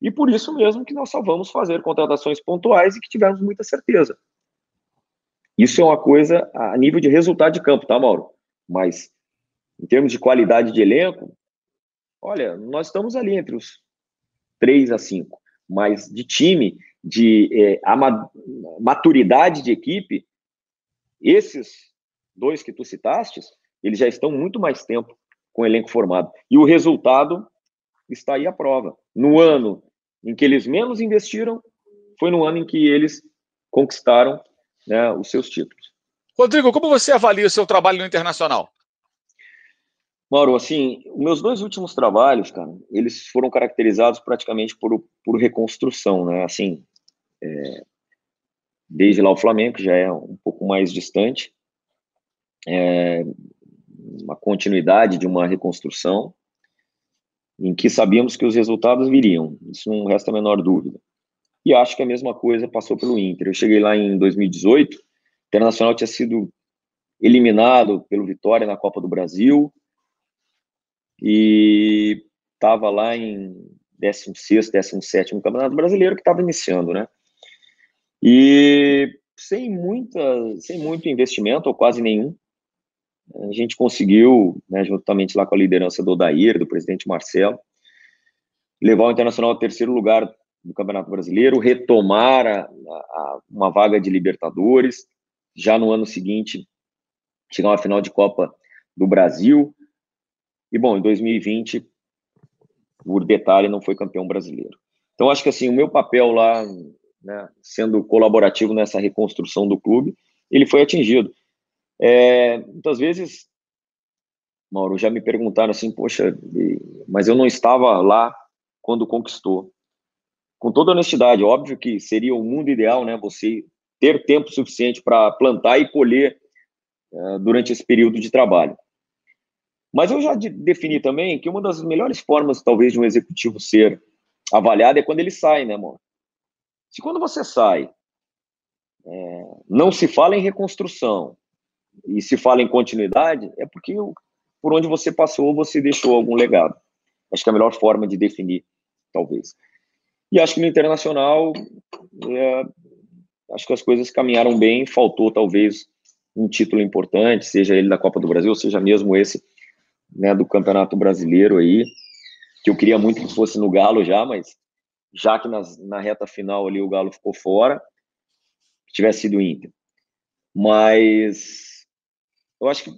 E por isso mesmo que nós só vamos fazer contratações pontuais e que tivermos muita certeza. Isso é uma coisa a nível de resultado de campo, tá, Mauro? Mas em termos de qualidade de elenco, olha, nós estamos ali entre os 3 a 5. Mas de time, de é, maturidade de equipe, esses dois que tu citaste, eles já estão muito mais tempo com o elenco formado. E o resultado está aí à prova. No ano em que eles menos investiram, foi no ano em que eles conquistaram né, os seus títulos. Rodrigo, como você avalia o seu trabalho no internacional? Mauro, assim, meus dois últimos trabalhos, cara, eles foram caracterizados praticamente por, por reconstrução, né? Assim, é, desde lá o Flamengo, que já é um pouco mais distante, é, uma continuidade de uma reconstrução, em que sabíamos que os resultados viriam, isso não resta a menor dúvida. E acho que a mesma coisa passou pelo Inter. Eu cheguei lá em 2018, o Internacional tinha sido eliminado pelo Vitória na Copa do Brasil, e estava lá em 16, 17 no Campeonato Brasileiro, que estava iniciando, né? E sem, muita, sem muito investimento, ou quase nenhum, a gente conseguiu, né, juntamente lá com a liderança do Odair, do presidente Marcelo, levar o Internacional ao terceiro lugar do Campeonato Brasileiro, retomar a, a, uma vaga de Libertadores, já no ano seguinte chegar uma final de Copa do Brasil, e, bom, em 2020, por detalhe, não foi campeão brasileiro. Então, acho que, assim, o meu papel lá, né, sendo colaborativo nessa reconstrução do clube, ele foi atingido. É, muitas vezes, Mauro, já me perguntaram assim, poxa, mas eu não estava lá quando conquistou. Com toda honestidade, óbvio que seria o mundo ideal, né, você ter tempo suficiente para plantar e colher uh, durante esse período de trabalho. Mas eu já defini também que uma das melhores formas, talvez, de um executivo ser avaliado é quando ele sai, né, amor? Se quando você sai, é, não se fala em reconstrução e se fala em continuidade, é porque por onde você passou, você deixou algum legado. Acho que é a melhor forma de definir, talvez. E acho que no internacional, é, acho que as coisas caminharam bem, faltou talvez um título importante, seja ele da Copa do Brasil, seja mesmo esse né, do Campeonato Brasileiro aí, que eu queria muito que fosse no Galo já, mas já que nas, na reta final ali o Galo ficou fora, tivesse sido o Inter. Mas eu acho que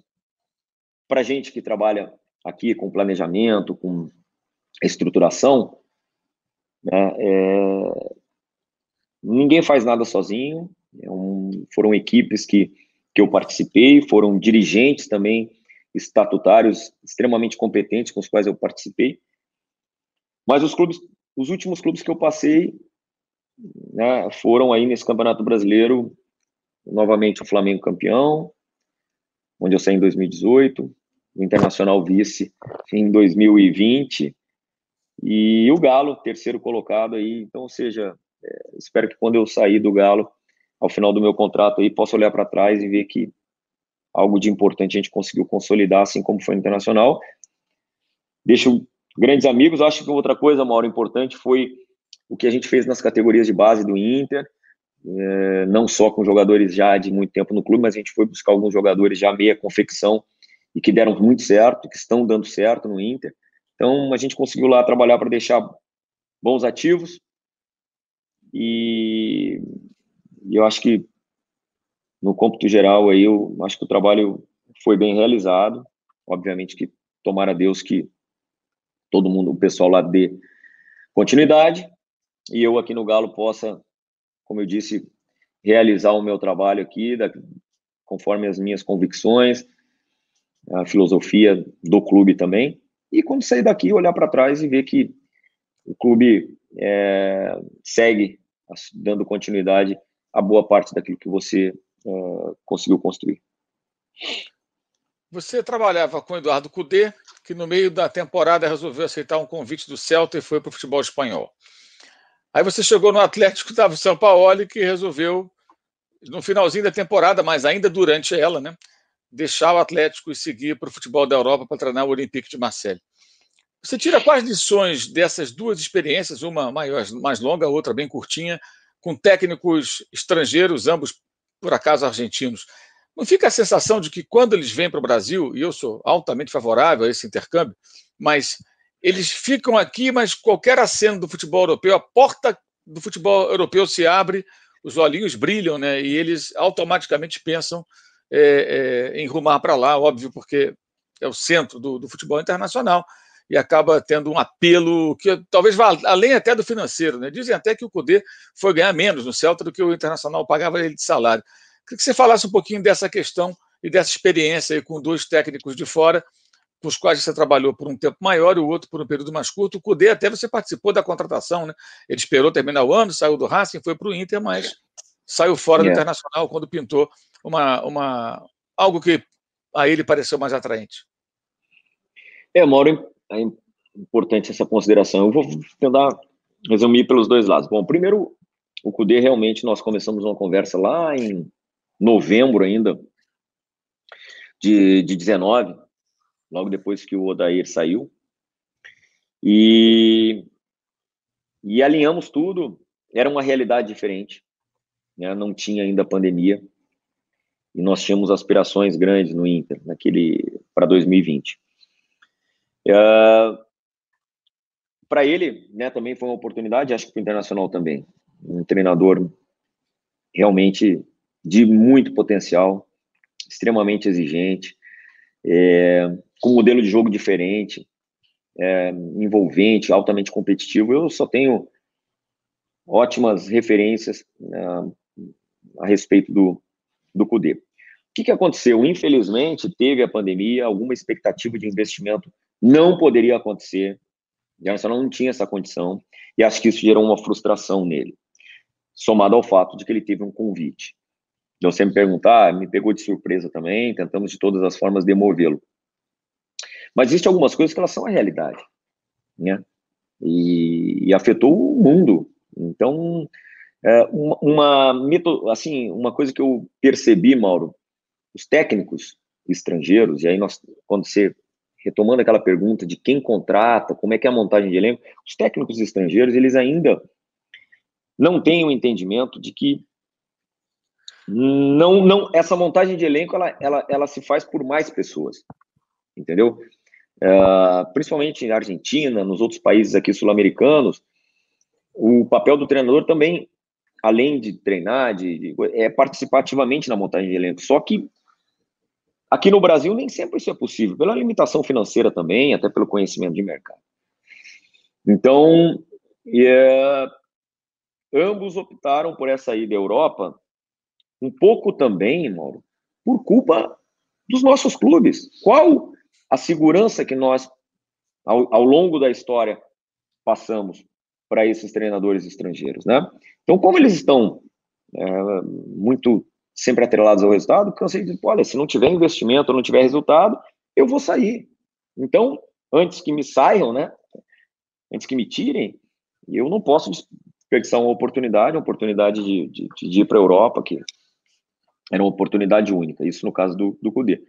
para gente que trabalha aqui com planejamento, com estruturação, né, é, ninguém faz nada sozinho. É um, foram equipes que, que eu participei, foram dirigentes também estatutários extremamente competentes com os quais eu participei. Mas os clubes, os últimos clubes que eu passei, né, foram aí nesse Campeonato Brasileiro, novamente o Flamengo campeão, onde eu saí em 2018, o Internacional vice em 2020, E o Galo, terceiro colocado aí. Então, ou seja, é, espero que quando eu sair do Galo, ao final do meu contrato aí, possa olhar para trás e ver que algo de importante a gente conseguiu consolidar, assim como foi no Internacional. Deixo grandes amigos. Acho que outra coisa, Mauro, importante foi o que a gente fez nas categorias de base do Inter, é, não só com jogadores já de muito tempo no clube, mas a gente foi buscar alguns jogadores já meia confecção e que deram muito certo, que estão dando certo no Inter. Então, a gente conseguiu lá trabalhar para deixar bons ativos e, e eu acho que no cômputo geral aí eu acho que o trabalho foi bem realizado. Obviamente que tomara Deus que todo mundo, o pessoal lá dê continuidade e eu aqui no Galo possa, como eu disse, realizar o meu trabalho aqui da, conforme as minhas convicções, a filosofia do clube também. E quando sair daqui, olhar para trás e ver que o clube é, segue dando continuidade a boa parte daquilo que você é, conseguiu construir. Você trabalhava com Eduardo Cudê, que no meio da temporada resolveu aceitar um convite do Celta e foi para o futebol espanhol. Aí você chegou no Atlético, o São Paulo, que resolveu, no finalzinho da temporada, mas ainda durante ela, né, deixar o Atlético e seguir para o futebol da Europa para treinar o Olympique de Marseille. Você tira quais lições dessas duas experiências, uma maior, mais longa, outra bem curtinha, com técnicos estrangeiros, ambos por acaso argentinos? Não fica a sensação de que quando eles vêm para o Brasil, e eu sou altamente favorável a esse intercâmbio, mas eles ficam aqui, mas qualquer aceno do futebol europeu, a porta do futebol europeu se abre, os olhinhos brilham, né? E eles automaticamente pensam é, é, em rumar para lá, óbvio, porque é o centro do, do, futebol internacional e acaba tendo um apelo que talvez vá além até do financeiro. Né? Dizem até que o Cudê foi ganhar menos no Celta do que o Internacional pagava ele de salário. Queria que você falasse um pouquinho dessa questão e dessa experiência com dois técnicos de fora, com os quais você trabalhou por um tempo maior e o outro por um período mais curto. O Cudê até você participou da contratação, né? Ele esperou terminar o ano, saiu do Racing, foi para o Inter, mas saiu fora yeah. do Internacional quando pintou uma, uma, algo que a ele pareceu mais atraente. É, Mauro, é importante essa consideração. Eu vou tentar resumir pelos dois lados. Bom, primeiro, o CUDE realmente nós começamos uma conversa lá em novembro ainda de, de 19, logo depois que o Odair saiu. E, e alinhamos tudo. Era uma realidade diferente. Né? Não tinha ainda pandemia e nós tínhamos aspirações grandes no Inter naquele para 2020. Uh, para ele, né, também foi uma oportunidade, acho que para o Internacional também. Um treinador realmente de muito potencial, extremamente exigente, é, com um modelo de jogo diferente, é, envolvente, altamente competitivo. Eu só tenho ótimas referências uh, a respeito do, do Cudê. O que, que aconteceu? Infelizmente, teve a pandemia, alguma expectativa de investimento não poderia acontecer. O Arsenal não tinha essa condição, e acho que isso gerou uma frustração nele, somado ao fato de que ele teve um convite. Você me perguntar, me pegou de surpresa também, tentamos de todas as formas demovê-lo. Mas existem algumas coisas que elas são a realidade, né? E, e afetou o mundo. Então, é, uma, uma, assim, uma coisa que eu percebi, Mauro, os técnicos estrangeiros, e aí nós, quando você, retomando aquela pergunta de quem contrata, como é que é a montagem de elenco, os técnicos estrangeiros, eles ainda não têm o um entendimento de que não, não, essa montagem de elenco, ela, ela, ela se faz por mais pessoas, entendeu? Uh, principalmente na Argentina, nos outros países aqui sul-americanos, o papel do treinador também além de treinar, de, de, é participar ativamente na montagem de elenco. Só que aqui no Brasil nem sempre isso é possível, pela limitação financeira também, até pelo conhecimento de mercado. Então, é, ambos optaram por essa ida à Europa, um pouco também, Mauro, por culpa dos nossos clubes. Qual a segurança que nós, ao, ao longo da história, passamos para esses treinadores estrangeiros, né? Então, como eles estão é, muito sempre atrelados ao resultado, cansei de olha, se não tiver investimento, não tiver resultado, eu vou sair. Então, antes que me saiam, né? antes que me tirem, eu não posso desperdiçar uma oportunidade, uma oportunidade de, de, de ir para a Europa, que era uma oportunidade única, isso no caso do, do Cudê.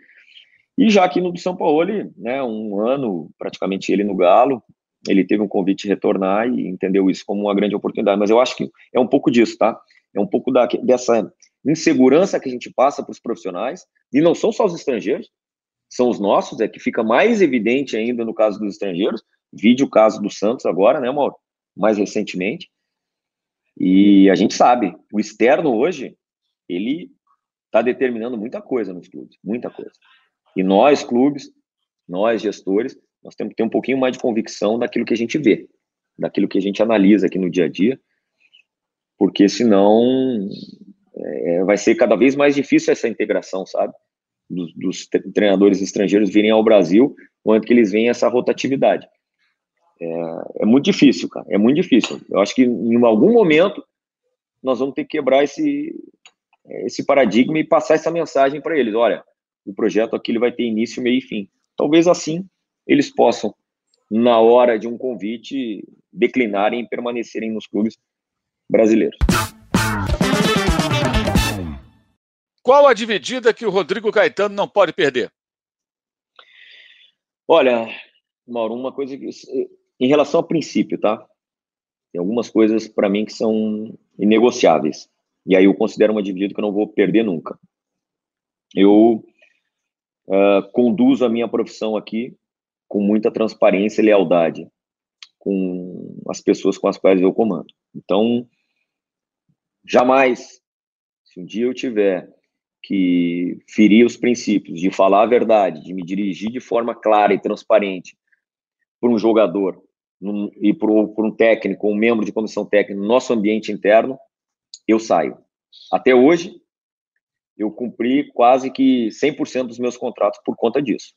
E já aqui no São Paulo, né, um ano praticamente ele no Galo, ele teve um convite de retornar e entendeu isso como uma grande oportunidade. Mas eu acho que é um pouco disso, tá? É um pouco da, dessa insegurança que a gente passa para os profissionais, e não são só os estrangeiros, são os nossos, é que fica mais evidente ainda no caso dos estrangeiros. Vídeo o caso do Santos agora, né, Mauro? Mais recentemente. E a gente sabe, o externo hoje, ele está determinando muita coisa nos clubes, muita coisa. E nós, clubes, nós, gestores, nós temos que ter um pouquinho mais de convicção daquilo que a gente vê, daquilo que a gente analisa aqui no dia a dia, porque senão é, vai ser cada vez mais difícil essa integração, sabe? Dos, dos treinadores estrangeiros virem ao Brasil, quando que eles veem essa rotatividade. É, é, muito difícil, cara, é muito difícil. Eu acho que em algum momento nós vamos ter que quebrar esse, esse paradigma e passar essa mensagem para eles. Olha, o projeto aqui ele vai ter início, meio e fim. Talvez assim eles possam, na hora de um convite, declinarem e permanecerem nos clubes brasileiros. Qual a dividida que o Rodrigo Caetano não pode perder? Olha, Mauro, uma coisa que. Em relação ao princípio, tá? Tem algumas coisas para mim que são inegociáveis. E aí eu considero uma dividida que eu não vou perder nunca. Eu uh, conduzo a minha profissão aqui com muita transparência e lealdade com as pessoas com as quais eu comando. Então, jamais, se um dia eu tiver que ferir os princípios, de falar a verdade, de me dirigir de forma clara e transparente para um jogador num, e para um técnico, um membro de comissão técnica no nosso ambiente interno, eu saio. Até hoje, eu cumpri quase que 100% dos meus contratos por conta disso.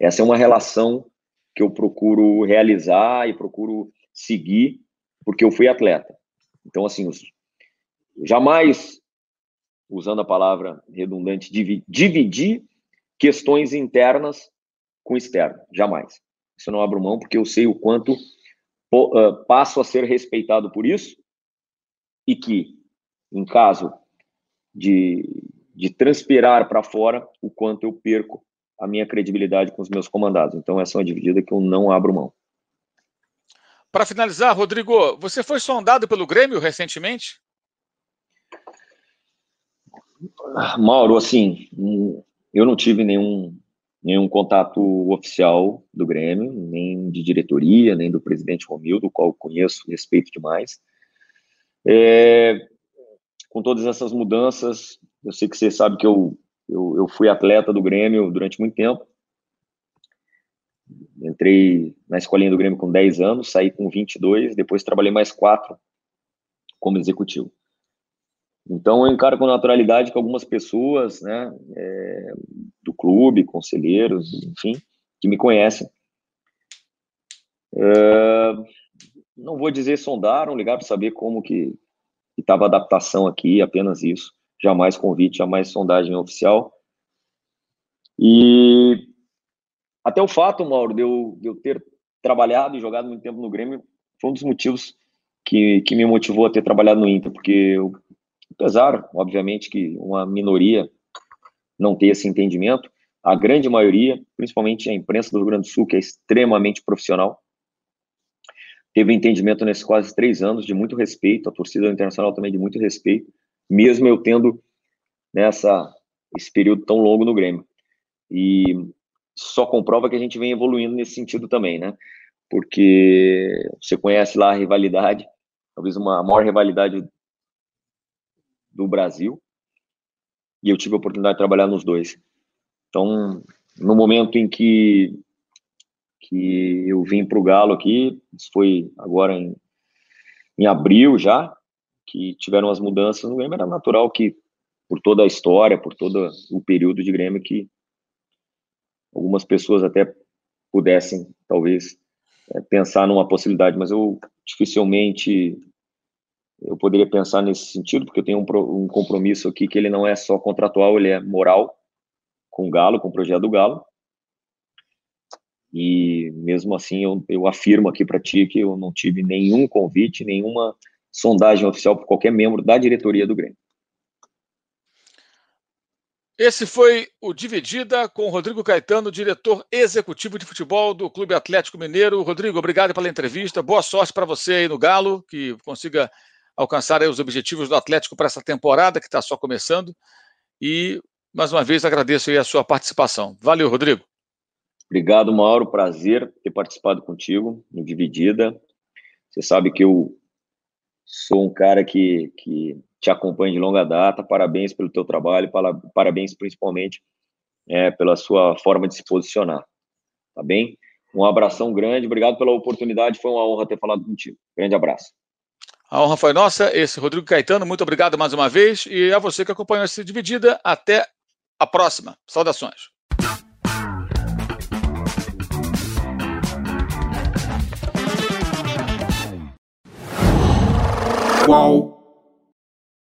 Essa é uma relação que eu procuro realizar e procuro seguir, porque eu fui atleta. Então, assim, jamais, usando a palavra redundante, dividir questões internas com externo. Jamais. Isso eu não abro mão, porque eu sei o quanto uh, passo a ser respeitado por isso e que, em caso de, de transpirar para fora, o quanto eu perco a minha credibilidade com os meus comandados. Então, essa é uma dividida que eu não abro mão. Para finalizar, Rodrigo, você foi sondado pelo Grêmio recentemente? Mauro, assim, eu não tive nenhum, nenhum contato oficial do Grêmio, nem de diretoria, nem do presidente Romildo, o qual conheço e respeito demais. É, com todas essas mudanças, eu sei que você sabe que eu eu, eu fui atleta do Grêmio durante muito tempo. Entrei na escolinha do Grêmio com 10 anos, saí com 22, depois trabalhei mais quatro como executivo. Então, eu encaro com naturalidade que algumas pessoas, né, é, do clube, conselheiros, enfim, que me conhecem, é, não vou dizer sondaram, ligar para saber como que estava a adaptação aqui, apenas isso jamais convite, jamais sondagem oficial. E até o fato, Mauro, de eu, de eu ter trabalhado e jogado muito tempo no Grêmio, foi um dos motivos que, que me motivou a ter trabalhado no Inter, porque eu, apesar, obviamente, que uma minoria não ter esse entendimento, a grande maioria, principalmente a imprensa do Rio Grande do Sul, que é extremamente profissional, teve entendimento nesses quase três anos de muito respeito, a torcida internacional também de muito respeito, mesmo eu tendo nessa esse período tão longo no Grêmio. E só comprova que a gente vem evoluindo nesse sentido também, né? Porque você conhece lá a rivalidade, talvez uma maior rivalidade do Brasil, e eu tive a oportunidade de trabalhar nos dois. Então, no momento em que que eu vim para o Galo aqui, isso foi agora em, em abril já, que tiveram as mudanças no Grêmio, era natural que, por toda a história, por todo o período de Grêmio, que algumas pessoas até pudessem, talvez, é, pensar numa possibilidade, mas eu dificilmente eu poderia pensar nesse sentido, porque eu tenho um, um compromisso aqui que ele não é só contratual, ele é moral com o Galo, com o projeto do Galo. E mesmo assim, eu, eu afirmo aqui para ti que eu não tive nenhum convite, nenhuma sondagem oficial por qualquer membro da diretoria do Grêmio. Esse foi o Dividida com Rodrigo Caetano, diretor executivo de futebol do Clube Atlético Mineiro. Rodrigo, obrigado pela entrevista. Boa sorte para você aí no Galo, que consiga alcançar os objetivos do Atlético para essa temporada que está só começando. E mais uma vez agradeço a sua participação. Valeu, Rodrigo. Obrigado, Mauro. Prazer ter participado contigo no Dividida. Você sabe que eu sou um cara que, que te acompanha de longa data. Parabéns pelo teu trabalho, parabéns principalmente é, pela sua forma de se posicionar. Tá bem? Um abração grande, obrigado pela oportunidade. Foi uma honra ter falado contigo. Grande abraço. A honra foi nossa. Esse Rodrigo Caetano, muito obrigado mais uma vez. E a você que acompanhou essa dividida. Até a próxima. Saudações. Qual?